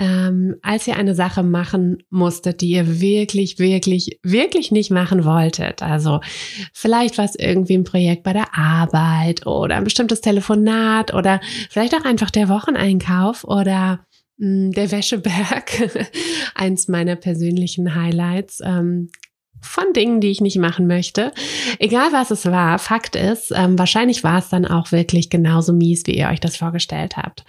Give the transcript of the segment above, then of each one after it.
ähm, als ihr eine Sache machen musstet, die ihr wirklich, wirklich, wirklich nicht machen wolltet. Also vielleicht war es irgendwie ein Projekt bei der Arbeit oder ein bestimmtes Telefonat oder vielleicht auch einfach der Wocheneinkauf oder mh, hm, der Wäscheberg, eins meiner persönlichen Highlights. Ähm, von Dingen, die ich nicht machen möchte. Egal was es war, Fakt ist, ähm, wahrscheinlich war es dann auch wirklich genauso mies, wie ihr euch das vorgestellt habt.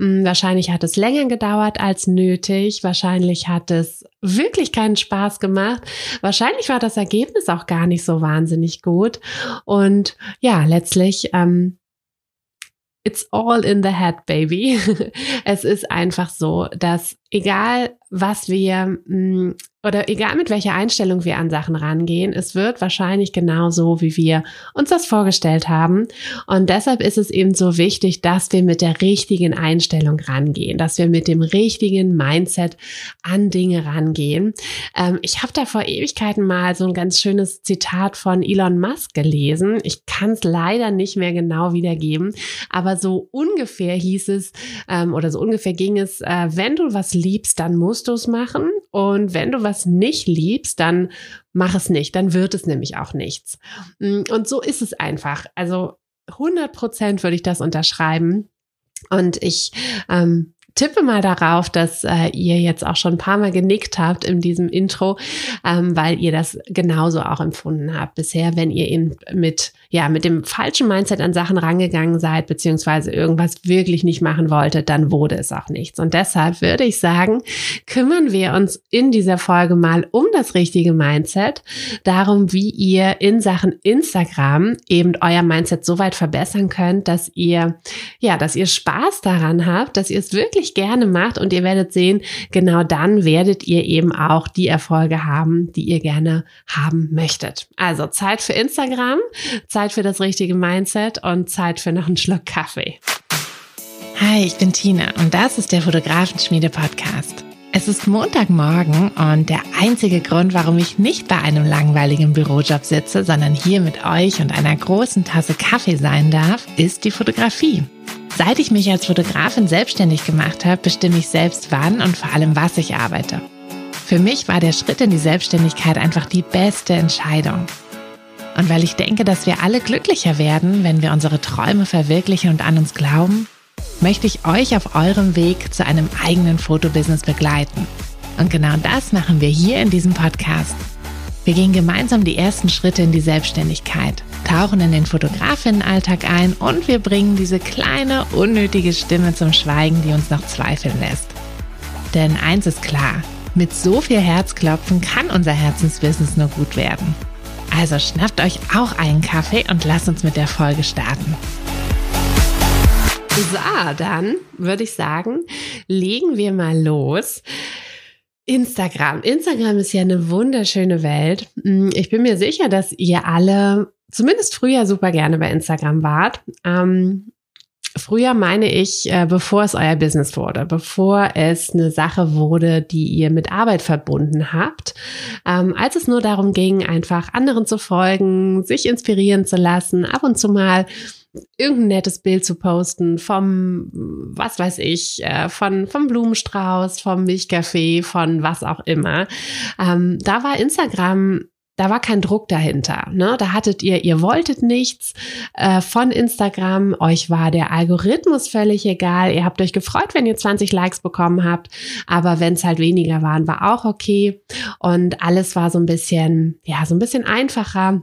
Ähm, wahrscheinlich hat es länger gedauert als nötig. Wahrscheinlich hat es wirklich keinen Spaß gemacht. Wahrscheinlich war das Ergebnis auch gar nicht so wahnsinnig gut. Und ja, letztlich ähm, It's all in the head, baby. es ist einfach so, dass egal was wir mm, oder egal mit welcher Einstellung wir an Sachen rangehen, es wird wahrscheinlich genau so, wie wir uns das vorgestellt haben. Und deshalb ist es eben so wichtig, dass wir mit der richtigen Einstellung rangehen, dass wir mit dem richtigen Mindset an Dinge rangehen. Ähm, ich habe da vor Ewigkeiten mal so ein ganz schönes Zitat von Elon Musk gelesen. Ich kann es leider nicht mehr genau wiedergeben, aber so ungefähr hieß es ähm, oder so ungefähr ging es, äh, wenn du was liebst, dann musst du es machen. Und wenn du was nicht liebst, dann mach es nicht. Dann wird es nämlich auch nichts. Mm, und so ist es einfach. Also 100 Prozent würde ich das unterschreiben. Und ich ähm, tippe mal darauf, dass äh, ihr jetzt auch schon ein paar Mal genickt habt in diesem Intro, ähm, weil ihr das genauso auch empfunden habt bisher, wenn ihr ihn mit ja mit dem falschen Mindset an Sachen rangegangen seid beziehungsweise irgendwas wirklich nicht machen wolltet, dann wurde es auch nichts. Und deshalb würde ich sagen, kümmern wir uns in dieser Folge mal um das richtige Mindset, darum, wie ihr in Sachen Instagram eben euer Mindset so weit verbessern könnt, dass ihr ja, dass ihr Spaß daran habt, dass ihr es wirklich wirklich gerne macht und ihr werdet sehen, genau dann werdet ihr eben auch die Erfolge haben, die ihr gerne haben möchtet. Also Zeit für Instagram, Zeit für das richtige Mindset und Zeit für noch einen Schluck Kaffee. Hi, ich bin Tina und das ist der Fotografenschmiede Podcast. Es ist Montagmorgen und der einzige Grund, warum ich nicht bei einem langweiligen Bürojob sitze, sondern hier mit euch und einer großen Tasse Kaffee sein darf, ist die Fotografie. Seit ich mich als Fotografin selbstständig gemacht habe, bestimme ich selbst wann und vor allem was ich arbeite. Für mich war der Schritt in die Selbstständigkeit einfach die beste Entscheidung. Und weil ich denke, dass wir alle glücklicher werden, wenn wir unsere Träume verwirklichen und an uns glauben, möchte ich euch auf eurem Weg zu einem eigenen Fotobusiness begleiten. Und genau das machen wir hier in diesem Podcast. Wir gehen gemeinsam die ersten Schritte in die Selbstständigkeit, tauchen in den Fotografinnenalltag ein und wir bringen diese kleine, unnötige Stimme zum Schweigen, die uns noch zweifeln lässt. Denn eins ist klar, mit so viel Herzklopfen kann unser Herzensbusiness nur gut werden. Also schnappt euch auch einen Kaffee und lasst uns mit der Folge starten. So, dann würde ich sagen, legen wir mal los. Instagram. Instagram ist ja eine wunderschöne Welt. Mm, ich bin mir sicher, dass ihr alle zumindest früher super gerne bei Instagram wart. Ähm, früher meine ich, äh, bevor es euer Business wurde, bevor es eine Sache wurde, die ihr mit Arbeit verbunden habt, ähm, als es nur darum ging, einfach anderen zu folgen, sich inspirieren zu lassen, ab und zu mal irgendein nettes Bild zu posten vom, was weiß ich, äh, von, vom Blumenstrauß, vom Milchkaffee, von was auch immer. Ähm, da war Instagram da war kein Druck dahinter. Ne? Da hattet ihr, ihr wolltet nichts äh, von Instagram, euch war der Algorithmus völlig egal. Ihr habt euch gefreut, wenn ihr 20 Likes bekommen habt, aber wenn es halt weniger waren, war auch okay. Und alles war so ein bisschen, ja, so ein bisschen einfacher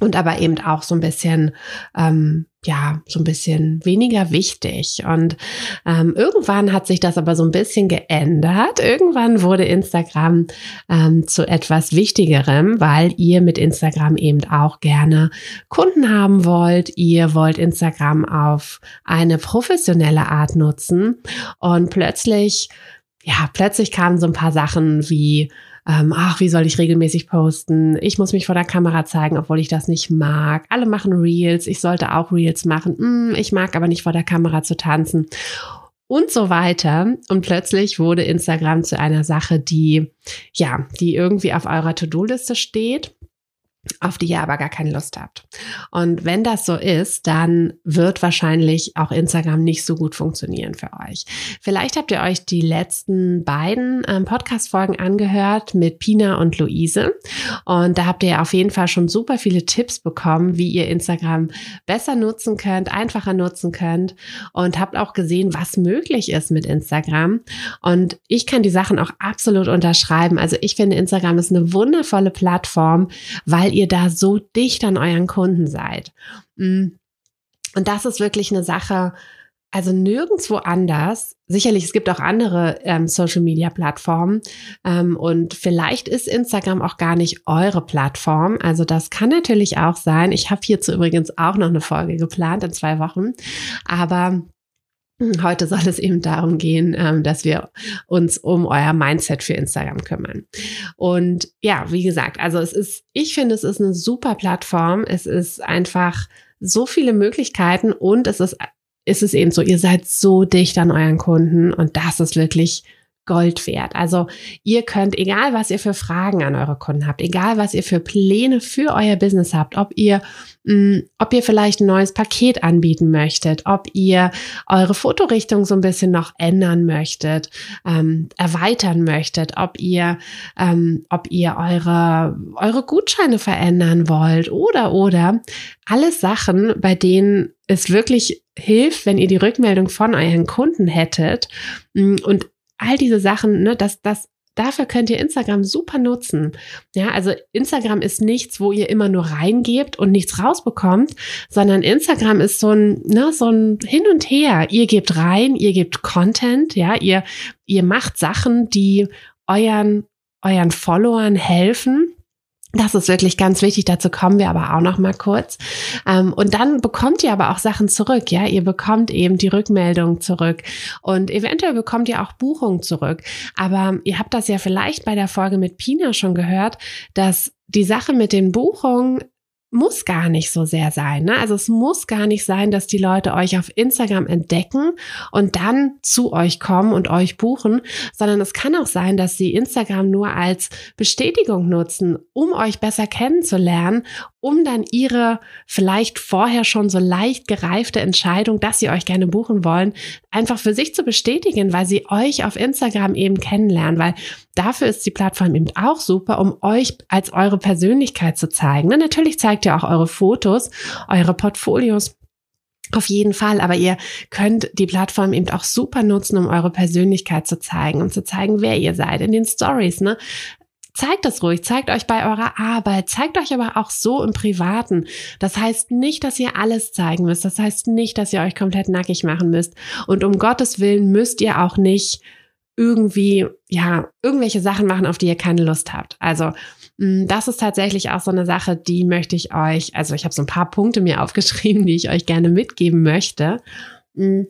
und aber eben auch so ein bisschen, ähm, ja, so ein bisschen weniger wichtig. Und ähm, irgendwann hat sich das aber so ein bisschen geändert. Irgendwann wurde Instagram ähm, zu etwas Wichtigerem, weil ihr mit Instagram eben auch gerne Kunden haben wollt. Ihr wollt Instagram auf eine professionelle Art nutzen. Und plötzlich, ja, plötzlich kamen so ein paar Sachen wie, ähm, ach, wie soll ich regelmäßig posten? Ich muss mich vor der Kamera zeigen, obwohl ich das nicht mag. Alle machen Reels, ich sollte auch Reels machen. Hm, ich mag aber nicht vor der Kamera zu tanzen und so weiter. Und plötzlich wurde Instagram zu einer Sache, die, ja, die irgendwie auf eurer To-Do-Liste steht auf die ihr aber gar keine Lust habt. Und wenn das so ist, dann wird wahrscheinlich auch Instagram nicht so gut funktionieren für euch. Vielleicht habt ihr euch die letzten beiden ähm, Podcast-Folgen angehört mit Pina und Luise. Und da habt ihr auf jeden Fall schon super viele Tipps bekommen, wie ihr Instagram besser nutzen könnt, einfacher nutzen könnt und habt auch gesehen, was möglich ist mit Instagram. Und ich kann die Sachen auch absolut unterschreiben. Also ich finde, Instagram ist eine wundervolle Plattform, weil ihr da so dicht an euren Kunden seid. Mm. Und das ist wirklich eine Sache, also nirgendwo anders. Sicherlich, es gibt auch andere ähm, Social-Media-Plattformen ähm, und vielleicht ist Instagram auch gar nicht eure Plattform. Also das kann natürlich auch sein. Ich habe hierzu übrigens auch noch eine Folge geplant in zwei Wochen. Aber Heute soll es eben darum gehen, ähm, dass wir uns um euer Mindset für Instagram kümmern. Und ja, wie gesagt, also es ist, ich finde, es ist eine super Plattform. Es ist einfach so viele Möglichkeiten und es ist, ist es eben so, ihr seid so dicht an euren Kunden und das ist wirklich Gold wert. Also ihr könnt, egal was ihr für Fragen an eure Kunden habt, egal was ihr für Pläne für euer Business habt, ob ihr, mh, mm, ob ihr vielleicht ein neues Paket anbieten möchtet, ob ihr eure Fotorichtung so ein bisschen noch ändern möchtet, ähm, erweitern möchtet, ob ihr, ähm, ob ihr eure, eure Gutscheine verändern wollt oder, oder, alles Sachen, bei denen es wirklich hilft, wenn ihr die Rückmeldung von euren Kunden hättet mm, und all diese Sachen, ne, das, das, dafür könnt ihr Instagram super nutzen. Ja, also Instagram ist nichts, wo ihr immer nur reingebt und nichts rausbekommt, sondern Instagram ist so ein, ne, so ein Hin und Her. Ihr gebt rein, ihr gebt Content, ja, ihr, ihr macht Sachen, die euren, euren Followern helfen das ist wirklich ganz wichtig. Dazu kommen wir aber auch noch mal kurz. Ähm, und dann bekommt ihr aber auch Sachen zurück. Ja, ihr bekommt eben die Rückmeldung zurück und eventuell bekommt ihr auch Buchungen zurück. Aber ihr habt das ja vielleicht bei der Folge mit Pina schon gehört, dass die Sache mit den Buchungen muss gar nicht so sehr sein. Ne? Also es muss gar nicht sein, dass die Leute euch auf Instagram entdecken und dann zu euch kommen und euch buchen, sondern es kann auch sein, dass sie Instagram nur als Bestätigung nutzen, um euch besser kennenzulernen, um dann ihre vielleicht vorher schon so leicht gereifte Entscheidung, dass sie euch gerne buchen wollen, einfach für sich zu bestätigen, weil sie euch auf Instagram eben kennenlernen, weil dafür ist die Plattform eben auch super, um euch als eure Persönlichkeit zu zeigen. Und natürlich zeigt ihr auch eure Fotos, eure Portfolios. Auf jeden Fall, aber ihr könnt die Plattform eben auch super nutzen, um eure Persönlichkeit zu zeigen und zu zeigen, wer ihr seid in den Stories. Ne? Zeigt das ruhig, zeigt euch bei eurer Arbeit, zeigt euch aber auch so im Privaten. Das heißt nicht, dass ihr alles zeigen müsst. Das heißt nicht, dass ihr euch komplett nackig machen müsst. Und um Gottes Willen müsst ihr auch nicht irgendwie, ja, irgendwelche Sachen machen, auf die ihr keine Lust habt. Also, das ist tatsächlich auch so eine Sache, die möchte ich euch, also ich habe so ein paar Punkte mir aufgeschrieben, die ich euch gerne mitgeben möchte. Mm.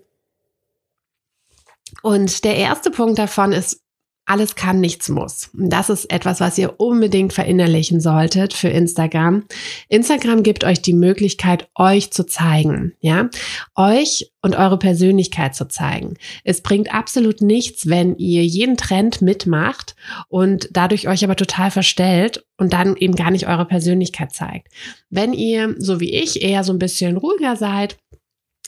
Und der erste Punkt davon ist alles kann, nichts muss. Das ist etwas, was ihr unbedingt verinnerlichen solltet für Instagram. Instagram gibt euch die Möglichkeit, euch zu zeigen, ja, euch und eure Persönlichkeit zu zeigen. Es bringt absolut nichts, wenn ihr jeden Trend mitmacht und dadurch euch aber total verstellt und dann eben gar nicht eure Persönlichkeit zeigt. Wenn ihr, so wie ich, eher so ein bisschen ruhiger seid,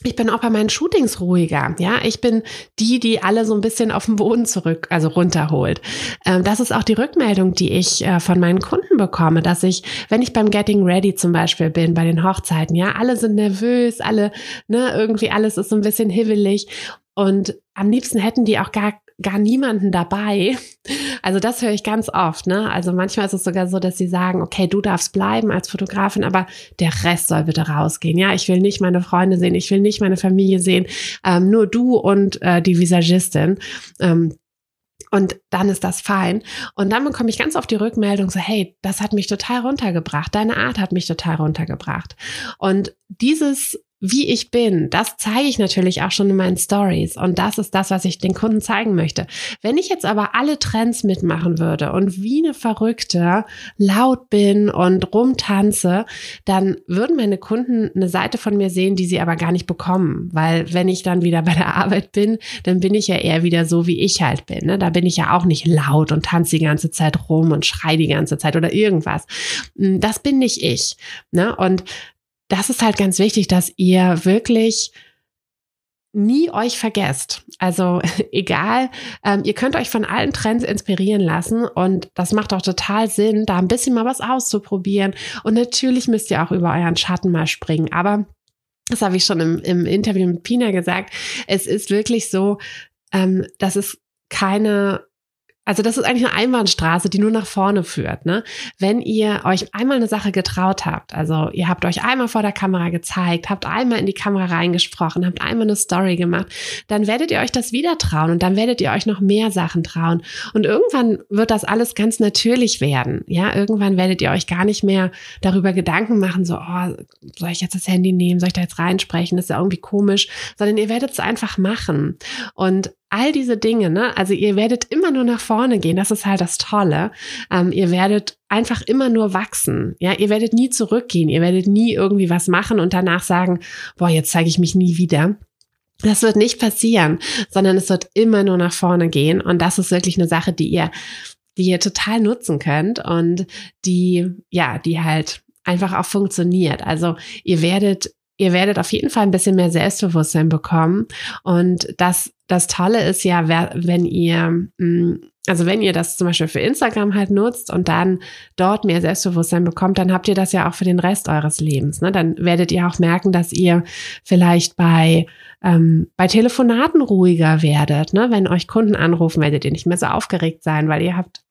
ich bin auch bei meinen Shootings ruhiger. Ja, ich bin die, die alle so ein bisschen auf den Boden zurück, also runterholt. Ähm, das ist auch die Rückmeldung, die ich äh, von meinen Kunden bekomme, dass ich, wenn ich beim Getting Ready zum Beispiel bin, bei den Hochzeiten, ja, alle sind nervös, alle, ne, irgendwie alles ist so ein bisschen hibbelig. Und am liebsten hätten die auch gar gar niemanden dabei. Also das höre ich ganz oft. Ne? Also manchmal ist es sogar so, dass sie sagen, okay, du darfst bleiben als Fotografin, aber der Rest soll bitte rausgehen. Ja, ich will nicht meine Freunde sehen, ich will nicht meine Familie sehen, ähm, nur du und äh, die Visagistin. Ähm, und dann ist das fein. Und dann bekomme ich ganz oft die Rückmeldung so, hey, das hat mich total runtergebracht. Deine Art hat mich total runtergebracht. Und dieses wie ich bin, das zeige ich natürlich auch schon in meinen Stories und das ist das, was ich den Kunden zeigen möchte. Wenn ich jetzt aber alle Trends mitmachen würde und wie eine Verrückte laut bin und rumtanze, dann würden meine Kunden eine Seite von mir sehen, die sie aber gar nicht bekommen, weil wenn ich dann wieder bei der Arbeit bin, dann bin ich ja eher wieder so, wie ich halt bin. Ne? Da bin ich ja auch nicht laut und tanze die ganze Zeit rum und schrei die ganze Zeit oder irgendwas. Das bin nicht ich. Ne? Und das ist halt ganz wichtig, dass ihr wirklich nie euch vergesst. Also egal, ähm, ihr könnt euch von allen Trends inspirieren lassen und das macht auch total Sinn, da ein bisschen mal was auszuprobieren. Und natürlich müsst ihr auch über euren Schatten mal springen. Aber das habe ich schon im, im Interview mit Pina gesagt. Es ist wirklich so, ähm, dass es keine also das ist eigentlich eine Einbahnstraße, die nur nach vorne führt. Ne? Wenn ihr euch einmal eine Sache getraut habt, also ihr habt euch einmal vor der Kamera gezeigt, habt einmal in die Kamera reingesprochen, habt einmal eine Story gemacht, dann werdet ihr euch das wieder trauen und dann werdet ihr euch noch mehr Sachen trauen. Und irgendwann wird das alles ganz natürlich werden. Ja, irgendwann werdet ihr euch gar nicht mehr darüber Gedanken machen, so, oh, soll ich jetzt das Handy nehmen, soll ich da jetzt reinsprechen, das ist ja irgendwie komisch, sondern ihr werdet es einfach machen. Und all diese Dinge, ne? Also ihr werdet immer nur nach vorne gehen. Das ist halt das Tolle. Ähm, ihr werdet einfach immer nur wachsen. Ja, ihr werdet nie zurückgehen. Ihr werdet nie irgendwie was machen und danach sagen, boah, jetzt zeige ich mich nie wieder. Das wird nicht passieren, sondern es wird immer nur nach vorne gehen. Und das ist wirklich eine Sache, die ihr, die ihr total nutzen könnt und die, ja, die halt einfach auch funktioniert. Also ihr werdet ihr werdet auf jeden Fall ein bisschen mehr Selbstbewusstsein bekommen. Und das, das Tolle ist ja, wenn ihr, mm, also wenn ihr das zum Beispiel für Instagram halt nutzt und dann dort mehr Selbstbewusstsein bekommt, dann habt ihr das ja auch für den Rest eures Lebens. Ne? Dann werdet ihr auch merken, dass ihr vielleicht bei ähm, bei Telefonaten ruhiger werdet. Ne? Wenn euch Kunden anrufen, werdet ihr nicht mehr so aufgeregt sein, weil ihr habt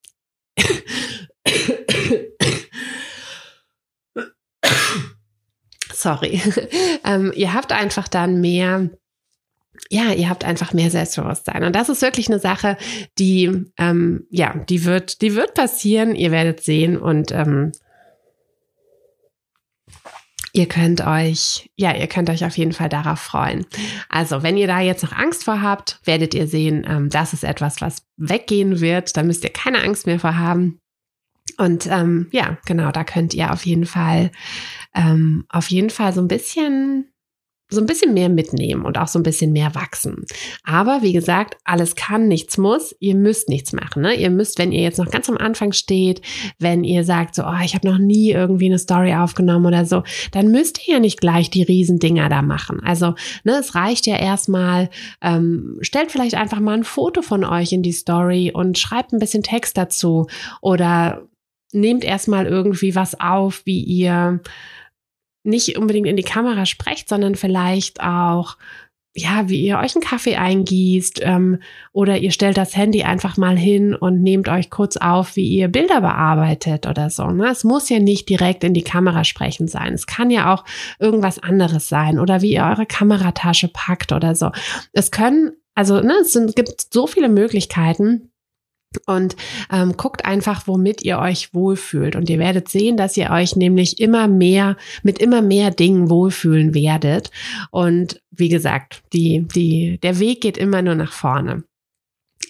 sorry. ähm, ihr habt einfach dann mehr ja, ihr habt einfach mehr Selbstbewusstsein. Und das ist wirklich eine Sache, die, ähm, ja, die wird, die wird passieren. Ihr werdet sehen und ähm, ihr könnt euch, ja, ihr könnt euch auf jeden Fall darauf freuen. Also, wenn ihr da jetzt noch Angst vor habt, werdet ihr sehen, ähm, das ist etwas, was weggehen wird. Da müsst ihr keine Angst mehr vor haben. Und ähm, ja, genau, da könnt ihr auf jeden Fall ähm, auf jeden Fall so ein bisschen so ein bisschen mehr mitnehmen und auch so ein bisschen mehr wachsen. Aber wie gesagt, alles kann, nichts muss. Ihr müsst nichts machen. Ne? Ihr müsst, wenn ihr jetzt noch ganz am Anfang steht, wenn ihr sagt, so, oh, ich habe noch nie irgendwie eine Story aufgenommen oder so, dann müsst ihr ja nicht gleich die Riesendinger da machen. Also, ne, es reicht ja erstmal, ähm, stellt vielleicht einfach mal ein Foto von euch in die Story und schreibt ein bisschen Text dazu oder nehmt erstmal irgendwie was auf, wie ihr nicht unbedingt in die Kamera sprecht, sondern vielleicht auch ja, wie ihr euch einen Kaffee eingießt ähm, oder ihr stellt das Handy einfach mal hin und nehmt euch kurz auf, wie ihr Bilder bearbeitet oder so. Ne? Es muss ja nicht direkt in die Kamera sprechen sein. Es kann ja auch irgendwas anderes sein oder wie ihr eure Kameratasche packt oder so. Es können, also ne, es sind, gibt so viele Möglichkeiten und ähm, guckt einfach, womit ihr euch wohlfühlt. Und ihr werdet sehen, dass ihr euch nämlich immer mehr mit immer mehr Dingen wohlfühlen werdet. Und wie gesagt, die, die, der Weg geht immer nur nach vorne.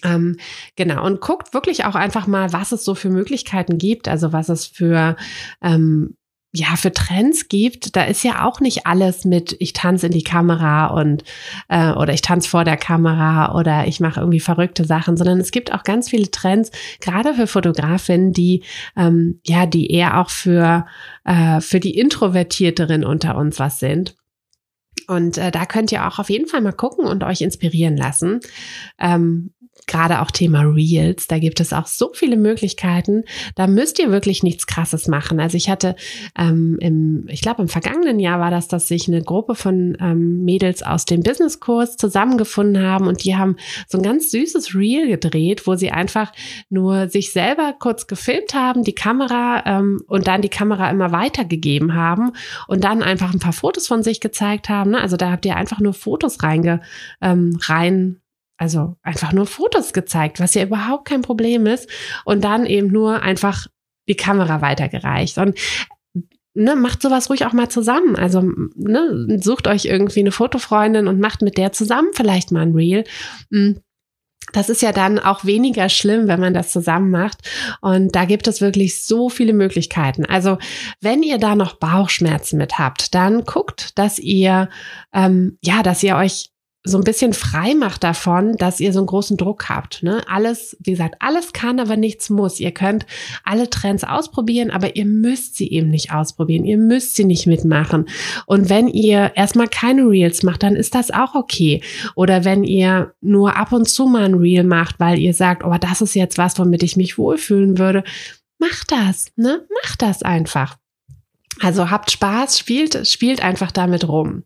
Ähm, genau, und guckt wirklich auch einfach mal, was es so für Möglichkeiten gibt, also was es für ähm, ja für Trends gibt, da ist ja auch nicht alles mit ich tanze in die Kamera und äh, oder ich tanze vor der Kamera oder ich mache irgendwie verrückte Sachen, sondern es gibt auch ganz viele Trends, gerade für Fotografinnen, die ähm, ja die eher auch für äh, für die Introvertierteren unter uns was sind Und äh, da könnt ihr auch auf jeden Fall mal gucken und euch inspirieren lassen. Ähm, gerade auch Thema Reels, da gibt es auch so viele Möglichkeiten. Da müsst ihr wirklich nichts Krasses machen. Also ich hatte ähm, im, ich glaube im vergangenen Jahr war das, dass sich eine Gruppe von ähm, Mädels aus dem Businesskurs zusammengefunden haben und die haben so ein ganz süßes Reel gedreht, wo sie einfach nur sich selber kurz gefilmt haben, die Kamera ähm, und dann die Kamera immer weitergegeben haben und dann einfach ein paar Fotos von sich gezeigt haben. Ne? Also da habt ihr einfach nur Fotos reinge, ähm, rein also einfach nur Fotos gezeigt, was ja überhaupt kein Problem ist. Und dann eben nur einfach die Kamera weitergereicht. Und ne, macht sowas ruhig auch mal zusammen. Also ne, sucht euch irgendwie eine Fotofreundin und macht mit der zusammen vielleicht mal ein Reel. Hm, das ist ja dann auch weniger schlimm, wenn man das zusammen macht. Und da gibt es wirklich so viele Möglichkeiten. Also wenn ihr da noch Bauchschmerzen mit habt, dann guckt, dass ihr ähm, ja, dass ihr euch so ein bisschen frei macht davon, dass ihr so einen großen Druck habt. Ne? Alles, wie gesagt, alles kann, aber nichts muss. Ihr könnt alle Trends ausprobieren, aber ihr müsst sie eben nicht ausprobieren. Ihr müsst sie nicht mitmachen. Und wenn ihr erstmal keine Reels macht, dann ist das auch okay. Oder wenn ihr nur ab und zu mal ein Reel macht, weil ihr sagt, oh, das ist jetzt was, womit ich mich wohlfühlen würde, macht das, ne? Macht das einfach. Also habt Spaß, spielt, spielt einfach damit rum.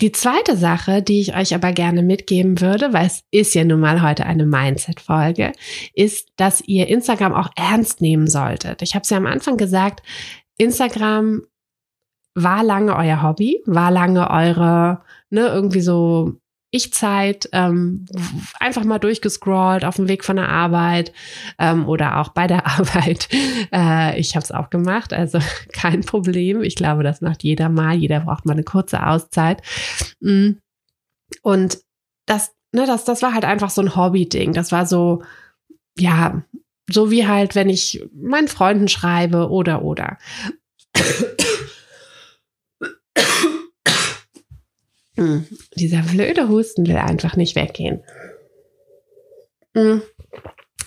Die zweite Sache, die ich euch aber gerne mitgeben würde, weil es ist ja nun mal heute eine Mindset-Folge, ist, dass ihr Instagram auch ernst nehmen solltet. Ich habe es ja am Anfang gesagt, Instagram war lange euer Hobby, war lange eure, ne, irgendwie so ich-Zeit, ähm, einfach mal durchgescrollt auf dem Weg von der Arbeit ähm, oder auch bei der Arbeit. Äh, ich habe es auch gemacht, also kein Problem. Ich glaube, das macht jeder mal. Jeder braucht mal eine kurze Auszeit. Mm. Und das, ne, das, das war halt einfach so ein Hobby-Ding. Das war so, ja, so wie halt, wenn ich meinen Freunden schreibe oder oder. Hm, dieser blöde Husten will einfach nicht weggehen. Hm.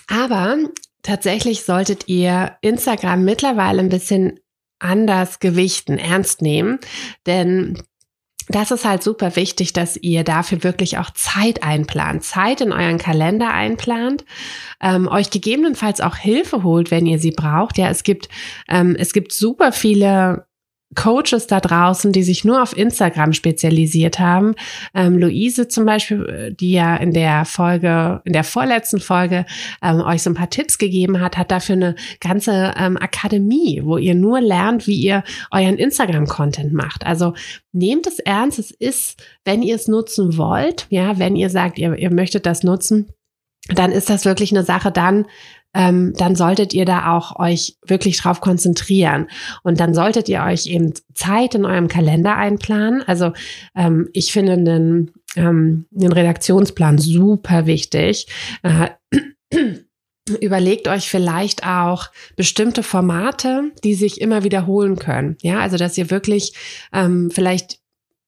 Aber tatsächlich solltet ihr Instagram mittlerweile ein bisschen anders gewichten, ernst nehmen, denn das ist halt super wichtig, dass ihr dafür wirklich auch Zeit einplant, Zeit in euren Kalender einplant, ähm, euch gegebenenfalls auch Hilfe holt, wenn ihr sie braucht. Ja, es gibt ähm, es gibt super viele Coaches da draußen, die sich nur auf Instagram spezialisiert haben. Ähm, Luise zum Beispiel, äh, die ja in der Folge, in der vorletzten Folge ähm, euch so ein paar Tipps gegeben hat, hat dafür eine ganze ähm, Akademie, wo ihr nur lernt, wie ihr euren Instagram-Content macht. Also nehmt es ernst. Es ist, wenn ihr es nutzen wollt, ja, wenn ihr sagt, ihr, ihr möchtet das nutzen, dann ist das wirklich eine Sache dann, ähm, dann solltet ihr da auch euch wirklich drauf konzentrieren. Und dann solltet ihr euch eben Zeit in eurem Kalender einplanen. Also ähm, ich finde einen, ähm, einen Redaktionsplan super wichtig. Äh, Überlegt euch vielleicht auch bestimmte Formate, die sich immer wiederholen können. Ja, also dass ihr wirklich ähm, vielleicht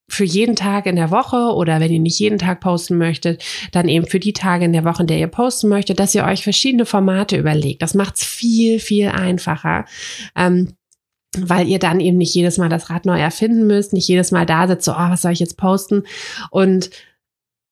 für jeden Tag in der Woche oder wenn ihr nicht jeden Tag posten möchtet, dann eben für die Tage in der Woche, in der ihr posten möchtet, dass ihr euch verschiedene Formate überlegt. Das macht es viel, viel einfacher. Ähm, weil ihr dann eben nicht jedes Mal das Rad neu erfinden müsst, nicht jedes Mal da sitzt, so, oh, was soll ich jetzt posten? Und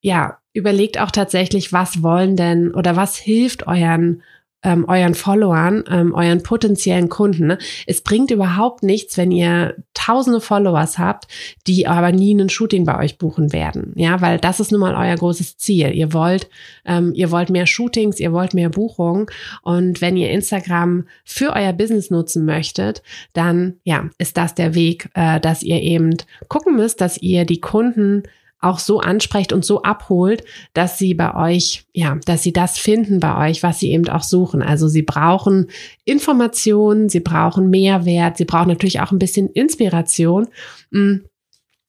ja, überlegt auch tatsächlich, was wollen denn oder was hilft euren ähm, euren Followern, ähm, euren potenziellen Kunden. Ne? Es bringt überhaupt nichts, wenn ihr tausende Followers habt, die aber nie ein Shooting bei euch buchen werden. Ja, weil das ist nun mal euer großes Ziel. Ihr wollt, ähm, ihr wollt mehr Shootings, ihr wollt mehr Buchungen. Und wenn ihr Instagram für euer Business nutzen möchtet, dann ja, ist das der Weg, äh, dass ihr eben gucken müsst, dass ihr die Kunden auch so ansprecht und so abholt, dass sie bei euch, ja, dass sie das finden bei euch, was sie eben auch suchen. Also sie brauchen Informationen, sie brauchen Mehrwert, sie brauchen natürlich auch ein bisschen Inspiration. Mm.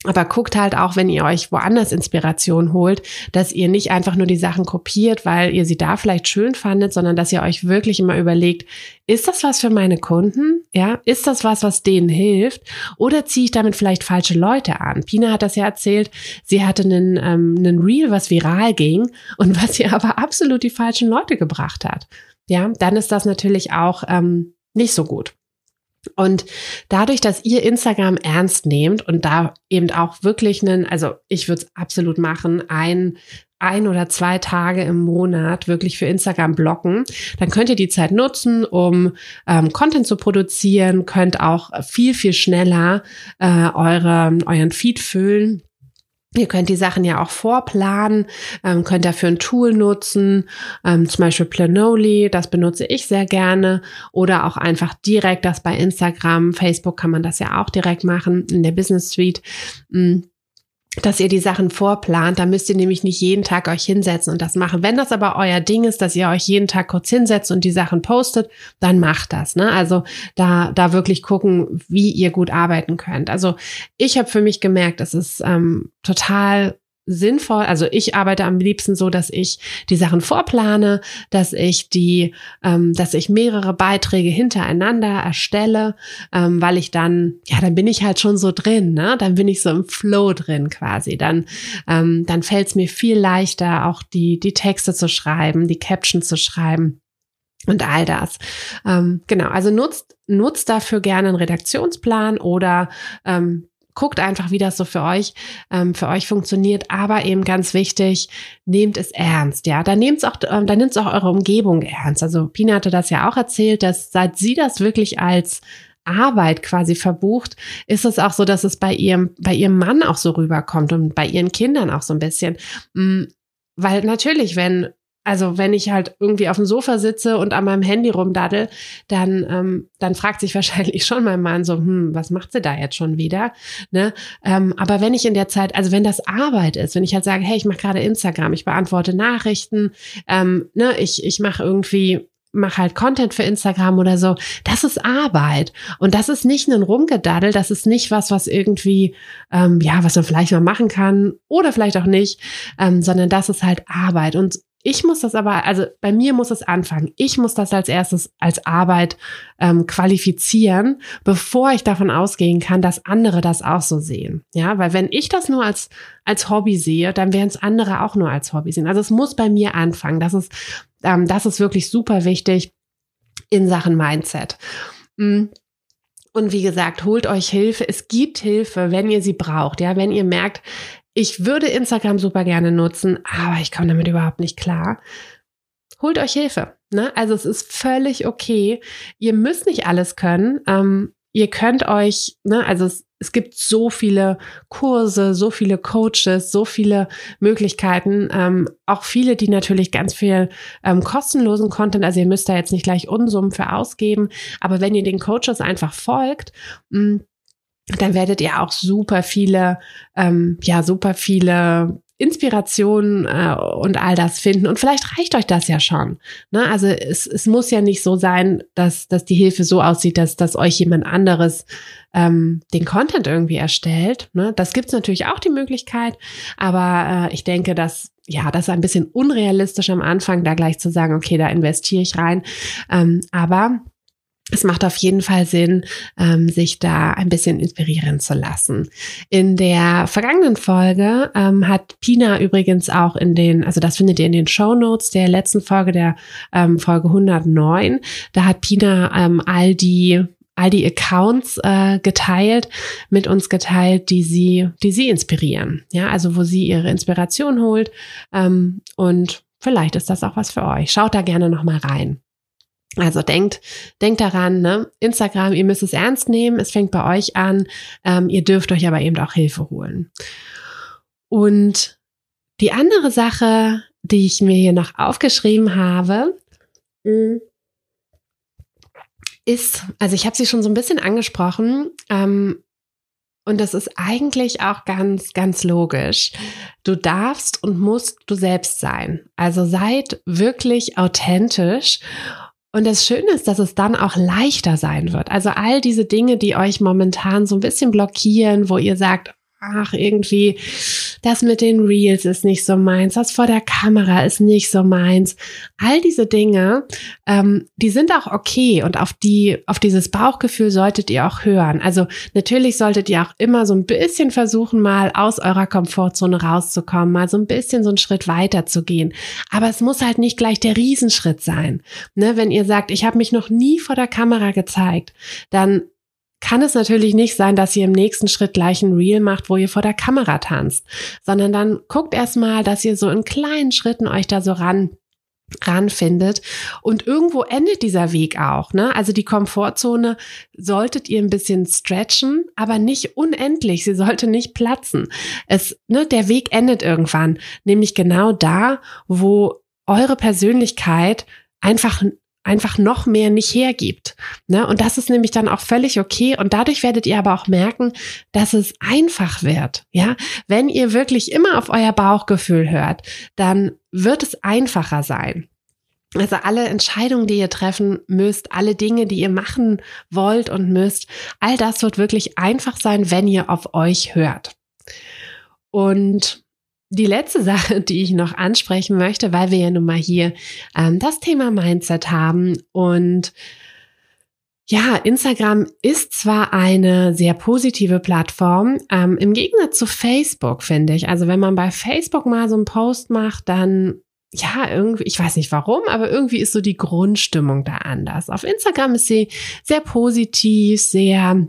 Aber guckt halt auch, wenn ihr euch woanders Inspiration holt, dass ihr nicht einfach nur die Sachen kopiert, weil ihr sie da vielleicht schön fandet, sondern dass ihr euch wirklich immer überlegt, ist das was für meine Kunden? Ja, ist das was, was denen hilft? Oder ziehe ich damit vielleicht falsche Leute an? Pina hat das ja erzählt, sie hatte einen, ähm, einen Reel, was viral ging und was ihr aber absolut die falschen Leute gebracht hat. Ja, dann ist das natürlich auch ähm, nicht so gut. Und dadurch, dass ihr Instagram ernst nehmt und da eben auch wirklich einen, also ich würde es absolut machen, ein ein oder zwei Tage im Monat wirklich für Instagram blocken, dann könnt ihr die Zeit nutzen, um ähm, Content zu produzieren, könnt auch viel, viel schneller äh, eure, euren Feed füllen Ihr könnt die Sachen ja auch vorplanen, ähm, könnt dafür ein Tool nutzen, ähm, zum Beispiel Planoly, das benutze ich sehr gerne, oder auch einfach direkt das bei Instagram, Facebook kann man das ja auch direkt machen in der Business Suite. Mhm dass ihr die Sachen vorplant, da müsst ihr nämlich nicht jeden Tag euch hinsetzen und das machen. Wenn das aber euer Ding ist, dass ihr euch jeden Tag kurz hinsetzt und die Sachen postet, dann macht das. Ne? Also da, da wirklich gucken, wie ihr gut arbeiten könnt. Also ich habe für mich gemerkt, es ist ähm, total sinnvoll. Also ich arbeite am liebsten so, dass ich die Sachen vorplane, dass ich die, ähm, dass ich mehrere Beiträge hintereinander erstelle, ähm, weil ich dann, ja, dann bin ich halt schon so drin, ne? Dann bin ich so im Flow drin quasi. Dann, ähm, dann fällt es mir viel leichter, auch die die Texte zu schreiben, die Captions zu schreiben und all das. Ähm, genau, also nutzt, nutzt dafür gerne einen Redaktionsplan oder ähm, guckt einfach, wie das so für euch, ähm, für euch funktioniert. Aber eben ganz wichtig, nehmt es ernst. Ja, dann nehmt es auch, ähm, dann nimmt es auch eure Umgebung ernst. Also Pina hatte das ja auch erzählt, dass seit sie das wirklich als Arbeit quasi verbucht, ist es auch so, dass es bei ihrem, bei ihrem Mann auch so rüberkommt und bei ihren Kindern auch so ein bisschen. Mm, weil natürlich, wenn also wenn ich halt irgendwie auf dem Sofa sitze und an meinem Handy rumdaddel, dann, ähm, dann fragt sich wahrscheinlich schon mein Mann so, hm, was macht sie da jetzt schon wieder? Ne? Ähm, aber wenn ich in der Zeit, also wenn das Arbeit ist, wenn ich halt sage, hey, ich mache gerade Instagram, ich beantworte Nachrichten, ähm, ne, ich, ich mache irgendwie mache halt Content für Instagram oder so. Das ist Arbeit. Und das ist nicht ein Rumgedaddel, das ist nicht was, was irgendwie, ähm, ja, was man vielleicht mal machen kann oder vielleicht auch nicht, ähm, sondern das ist halt Arbeit. Und ich muss das aber, also bei mir muss es anfangen. Ich muss das als erstes als Arbeit ähm, qualifizieren, bevor ich davon ausgehen kann, dass andere das auch so sehen. Ja, weil wenn ich das nur als als Hobby sehe, dann werden es andere auch nur als Hobby sehen. Also es muss bei mir anfangen. Das ist ähm, das ist wirklich super wichtig in Sachen Mindset. Mm. Und wie gesagt, holt euch Hilfe. Es gibt Hilfe, wenn ihr sie braucht. Ja, wenn ihr merkt, ich würde Instagram super gerne nutzen, aber ich komme damit überhaupt nicht klar. Holt euch Hilfe. Ne? Also es ist völlig okay. Ihr müsst nicht alles können. Ähm, ihr könnt euch, ne, also es, es gibt so viele Kurse, so viele Coaches, so viele Möglichkeiten, ähm, auch viele, die natürlich ganz viel ähm, kostenlosen Content, also ihr müsst da jetzt nicht gleich Unsummen für ausgeben, aber wenn ihr den Coaches einfach folgt, mh, mm, dann werdet ihr auch super viele, ähm, ja, super viele Inspiration äh, und all das finden. Und vielleicht reicht euch das ja schon. Ne? Also es, es muss ja nicht so sein, dass, dass die Hilfe so aussieht, dass, dass euch jemand anderes ähm, den Content irgendwie erstellt. Ne? Das gibt's natürlich auch die Möglichkeit, aber äh, ich denke, dass ja, das ist ein bisschen unrealistisch am Anfang, da gleich zu sagen, okay, da investiere ich rein. Ähm, aber es macht auf jeden Fall Sinn, ähm, sich da ein bisschen inspirieren zu lassen. In der vergangenen Folge ähm, hat Pina übrigens auch in den, also das findet ihr in den Show Notes der letzten Folge, der ähm, Folge 109, da hat Pina ähm, all die all die Accounts äh, geteilt, mit uns geteilt, die sie, die sie inspirieren. Ja, also wo sie ihre Inspiration holt. Ähm, und vielleicht ist das auch was für euch. Schaut da gerne nochmal rein. Also denkt, denkt daran, ne? Instagram, ihr müsst es ernst nehmen, es fängt bei euch an, ähm, ihr dürft euch aber eben auch Hilfe holen. Und die andere Sache, die ich mir hier noch aufgeschrieben habe, mm, ist, also ich habe sie schon so ein bisschen angesprochen, ähm, und das ist eigentlich auch ganz, ganz logisch. Du darfst und musst du selbst sein. Also seid wirklich authentisch und das Schöne ist, dass es dann auch leichter sein wird. Also all diese Dinge, die euch momentan so ein bisschen blockieren, wo ihr sagt, ach, irgendwie, das mit den Reels ist nicht so meins, das vor der Kamera ist nicht so meins. All diese Dinge, ähm, die sind auch okay und auf die, auf dieses Bauchgefühl solltet ihr auch hören. Also natürlich solltet ihr auch immer so ein bisschen versuchen, mal aus eurer Komfortzone rauszukommen, mal so ein bisschen so einen Schritt weiter zu gehen. Aber es muss halt nicht gleich der Riesenschritt sein. Ne, wenn ihr sagt, ich habe mich noch nie vor der Kamera gezeigt, dann kann es natürlich nicht sein, dass ihr im nächsten Schritt gleich ein Reel macht, wo ihr vor der Kamera tanzt, sondern dann guckt erstmal, dass ihr so in kleinen Schritten euch da so ran ranfindet. Und irgendwo endet dieser Weg auch. Ne? Also die Komfortzone solltet ihr ein bisschen stretchen, aber nicht unendlich. Sie sollte nicht platzen. Es, ne, der Weg endet irgendwann, nämlich genau da, wo eure Persönlichkeit einfach einfach noch mehr nicht hergibt. Ne? Und das ist nämlich dann auch völlig okay. Und dadurch werdet ihr aber auch merken, dass es einfach wird. Ja, wenn ihr wirklich immer auf euer Bauchgefühl hört, dann wird es einfacher sein. Also alle Entscheidungen, die ihr treffen müsst, alle Dinge, die ihr machen wollt und müsst, all das wird wirklich einfach sein, wenn ihr auf euch hört. Und die letzte Sache, die ich noch ansprechen möchte, weil wir ja nun mal hier ähm, das Thema Mindset haben und ja, Instagram ist zwar eine sehr positive Plattform, ähm, im Gegensatz zu Facebook, finde ich. Also wenn man bei Facebook mal so einen Post macht, dann ja, irgendwie, ich weiß nicht warum, aber irgendwie ist so die Grundstimmung da anders. Auf Instagram ist sie sehr positiv, sehr,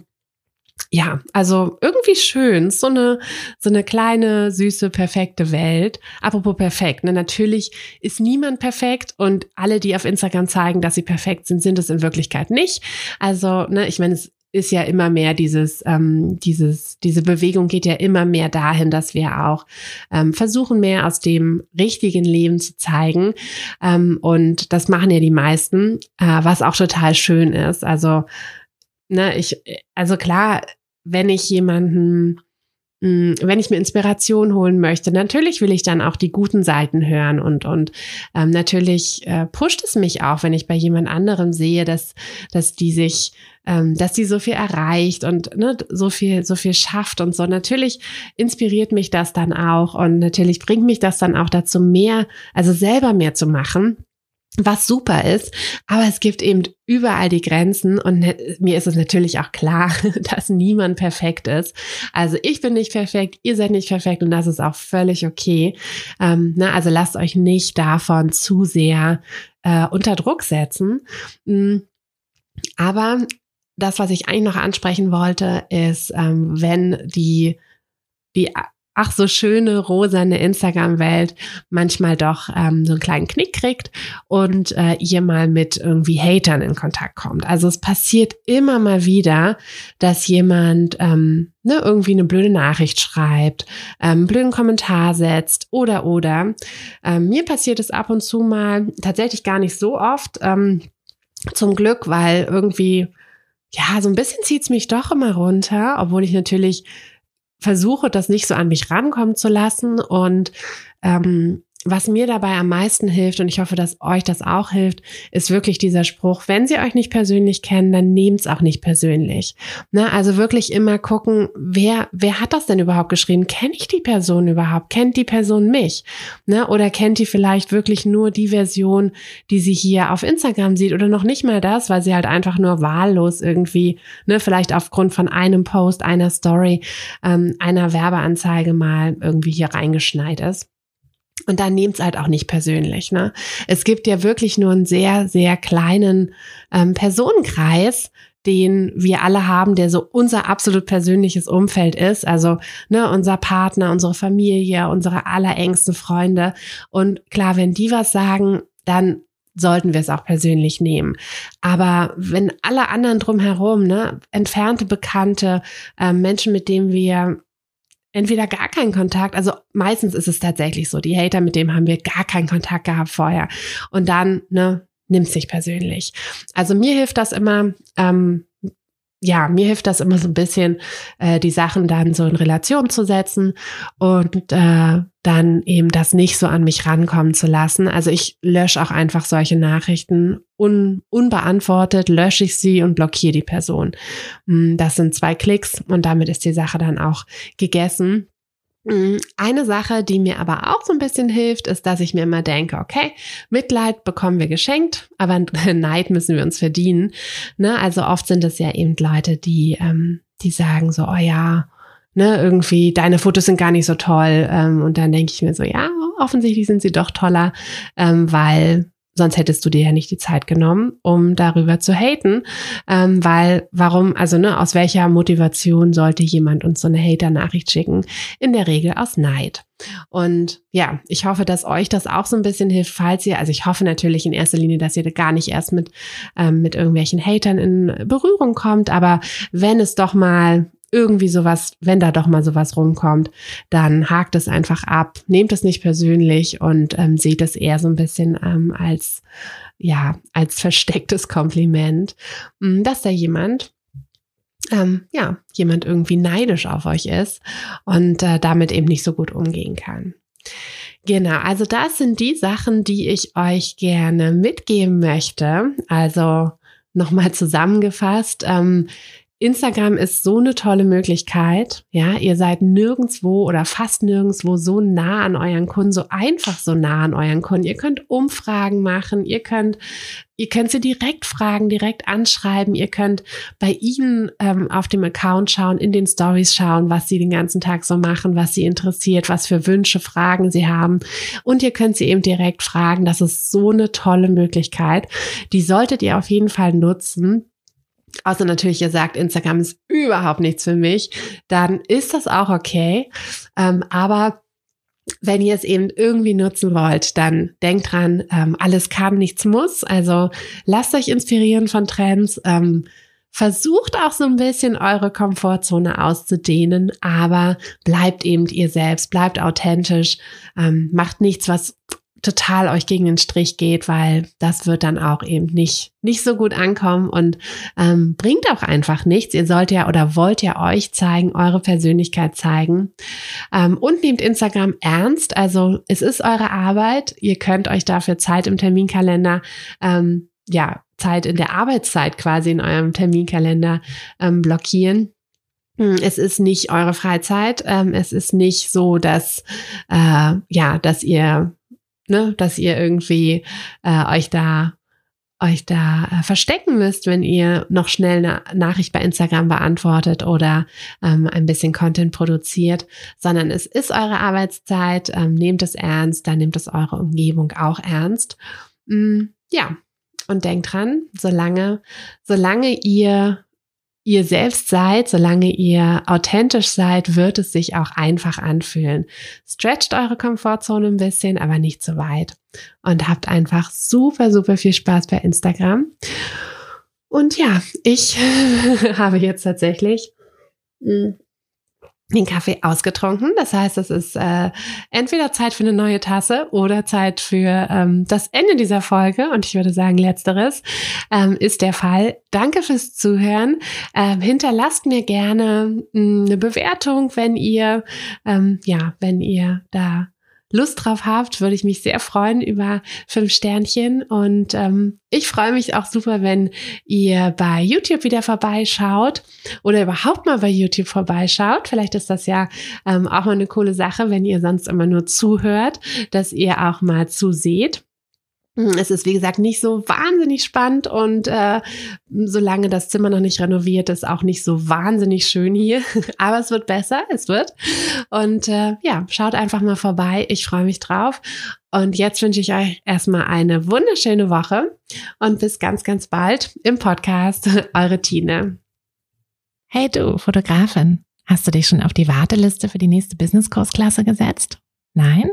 ja, also irgendwie schön, so eine, so eine kleine, süße, perfekte Welt. Apropos perfekt, ne, natürlich ist niemand perfekt und alle, die auf Instagram zeigen, dass sie perfekt sind, sind es in Wirklichkeit nicht. Also, ne, ich meine, es ist ja immer mehr dieses, ähm, dieses, diese Bewegung geht ja immer mehr dahin, dass wir auch ähm, versuchen, mehr aus dem richtigen Leben zu zeigen. Ähm, und das machen ja die meisten, äh, was auch total schön ist. Also, ne, ich, also klar, wenn ich jemanden hm, wenn ich mir Inspiration holen möchte, natürlich will ich dann auch die guten Seiten hören und und ähm, natürlich äh, pusht es mich auch, wenn ich bei jemand anderem sehe, dass dass die sich ähm, dass die so viel erreicht und ne, so viel, so viel schafft und so. Natürlich inspiriert mich das dann auch und natürlich bringt mich das dann auch dazu, mehr, also selber mehr zu machen was super ist, aber es gibt eben überall die Grenzen und ne, mir ist es natürlich auch klar, dass niemand perfekt ist. Also ich bin nicht perfekt, ihr seid nicht perfekt und das ist auch völlig okay. Ähm, ne, also lasst euch nicht davon zu sehr äh, unter Druck setzen. Mm, aber das, was ich eigentlich noch ansprechen wollte, ist, ähm, wenn die, die ach so schöne rosane Instagram-Welt manchmal doch ähm, so einen kleinen Knick kriegt und äh, ihr mal mit irgendwie Hatern in Kontakt kommt. Also es passiert immer mal wieder, dass jemand ähm, ne, irgendwie eine blöde Nachricht schreibt, ähm, blöden Kommentar setzt oder oder. Ähm, mir passiert es ab und zu mal tatsächlich gar nicht so oft. Ähm, zum Glück, weil irgendwie ja, so ein bisschen zieht's mich doch immer runter, obwohl ich natürlich versuche, das nicht so an mich rankommen zu lassen. Und ähm, was mir dabei am meisten hilft, und ich hoffe, dass euch das auch hilft, ist wirklich dieser Spruch, wenn sie euch nicht persönlich kennen, dann nehmt's auch nicht persönlich. Ne? Also wirklich immer gucken, wer, wer hat das denn überhaupt geschrieben? Kenne ich die Person überhaupt? Kennt die Person mich? Ne? Oder kennt die vielleicht wirklich nur die Version, die sie hier auf Instagram sieht oder noch nicht mal das, weil sie halt einfach nur wahllos irgendwie, ne, vielleicht aufgrund von einem Post, einer Story, ähm, einer Werbeanzeige mal irgendwie hier reingeschneit ist. Und dann nehmt's halt auch nicht persönlich. Ne? Es gibt ja wirklich nur einen sehr, sehr kleinen ähm, Personenkreis, den wir alle haben, der so unser absolut persönliches Umfeld ist. Also ne, unser Partner, unsere Familie, unsere allerengsten Freunde. Und klar, wenn die was sagen, dann sollten wir es auch persönlich nehmen. Aber wenn alle anderen drumherum, ne, entfernte Bekannte, äh, Menschen, mit denen wir entweder gar keinen Kontakt, also meistens ist es tatsächlich so, die Hater, mit dem haben wir gar keinen Kontakt gehabt vorher. Und dann, ne, nimm's sich persönlich. Also mir hilft das immer, ähm, ja, mir hilft das immer so ein bisschen, äh, die Sachen dann so in Relation zu setzen und äh, dann eben das nicht so an mich rankommen zu lassen. Also ich lösche auch einfach solche Nachrichten un unbeantwortet, lösche ich sie und blockiere die Person. Hm, das sind zwei Klicks und damit ist die Sache dann auch gegessen. Mm, eine Sache, die mir aber auch so ein bisschen hilft, ist, dass ich mir immer denke, okay, Mitleid bekommen wir geschenkt, aber Neid müssen wir uns verdienen. Ne? Also oft sind es ja eben Leute, die, ähm, die sagen so, oh ja, ne, irgendwie, deine Fotos sind gar nicht so toll. Ähm, und dann denke ich mir so, ja, offensichtlich sind sie doch toller, ähm, weil sonst hättest du dir ja nicht die Zeit genommen, um darüber zu haten, ähm, weil warum, also ne, aus welcher Motivation sollte jemand uns so eine Hater-Nachricht schicken? In der Regel aus Neid. Und ja, ich hoffe, dass euch das auch so ein bisschen hilft, falls ihr, also ich hoffe natürlich in erster Linie, dass ihr da gar nicht erst mit, ähm, mit irgendwelchen Hatern in Berührung kommt, aber wenn es doch mal irgendwie sowas, wenn da doch mal sowas rumkommt, dann hakt es einfach ab, nehmt es nicht persönlich und ähm, seht es eher so ein bisschen ähm, als, ja, als verstecktes Kompliment, hm, dass da jemand ähm, ja, jemand irgendwie neidisch auf euch ist und äh, damit eben nicht so gut umgehen kann. Genau, also das sind die Sachen, die ich euch gerne mitgeben möchte. Also nochmal zusammengefasst, ähm, Instagram ist so eine tolle Möglichkeit. Ja, ihr seid nirgendswo oder fast nirgendswo so nah an euren Kunden, so einfach so nah an euren Kunden. Ihr könnt Umfragen machen, ihr könnt, ihr könnt sie direkt fragen, direkt anschreiben. Ihr könnt bei ihnen ähm, auf dem Account schauen, in den Stories schauen, was sie den ganzen Tag so machen, was sie interessiert, was für Wünsche, Fragen sie haben. Und ihr könnt sie eben direkt fragen. Das ist so eine tolle Möglichkeit. Die solltet ihr auf jeden Fall nutzen. Außer natürlich, ihr sagt, Instagram ist überhaupt nichts für mich, dann ist das auch okay. Ähm, aber wenn ihr es eben irgendwie nutzen wollt, dann denkt dran, ähm, alles kann, nichts muss. Also lasst euch inspirieren von Trends. Ähm, versucht auch so ein bisschen eure Komfortzone auszudehnen, aber bleibt eben ihr selbst, bleibt authentisch, ähm, macht nichts, was total euch gegen den Strich geht, weil das wird dann auch eben nicht, nicht so gut ankommen und ähm, bringt auch einfach nichts. Ihr sollt ja oder wollt ja euch zeigen, eure Persönlichkeit zeigen ähm, und nehmt Instagram ernst. Also es ist eure Arbeit. Ihr könnt euch dafür Zeit im Terminkalender ähm, ja, Zeit in der Arbeitszeit quasi in eurem Terminkalender ähm, blockieren. Hm, es ist nicht eure Freizeit. Ähm, es ist nicht so, dass äh, ja, dass ihr ne, dass ihr irgendwie äh, euch da euch da äh, verstecken müsst, wenn ihr noch schnell eine Nachricht bei Instagram beantwortet oder ähm, ein bisschen Content produziert, sondern es ist eure Arbeitszeit, ähm, nehmt es ernst, dann nehmt es eure Umgebung auch ernst. Mm, ja, und denkt dran, solange, solange ihr ihr selbst seid, solange ihr authentisch seid, wird es sich auch einfach anfühlen. Stretcht eure Komfortzone ein bisschen, aber nicht zu weit. Und habt einfach super, super viel Spaß bei Instagram. Und ja, ich habe jetzt tatsächlich hm, den Kaffee ausgetrunken. Das heißt, es ist äh, entweder Zeit für eine neue Tasse oder Zeit für ähm, das Ende dieser Folge. Und ich würde sagen, letzteres ähm, ist der Fall. Danke fürs Zuhören. Ähm, hinterlasst mir gerne hm, eine Bewertung, wenn ihr ähm, ja, wenn ihr da Lust drauf habt, würde ich mich sehr freuen über fünf Sternchen. Und ähm, ich freue mich auch super, wenn ihr bei YouTube wieder vorbeischaut oder überhaupt mal bei YouTube vorbeischaut. Vielleicht ist das ja ähm, auch mal eine coole Sache, wenn ihr sonst immer nur zuhört, dass ihr auch mal zuseht. Hm, es ist, wie gesagt, nicht so wahnsinnig spannend und äh, solange das Zimmer noch nicht renoviert ist, auch nicht so wahnsinnig schön hier. Aber es wird besser, es wird. Und äh, ja, schaut einfach mal vorbei. Ich freue mich drauf. Und jetzt wünsche ich euch erstmal eine wunderschöne Woche und bis ganz, ganz bald im Podcast. Eure Tine. Hey du, Fotografin, hast du dich schon auf die Warteliste für die nächste Business-Kursklasse gesetzt? Nein?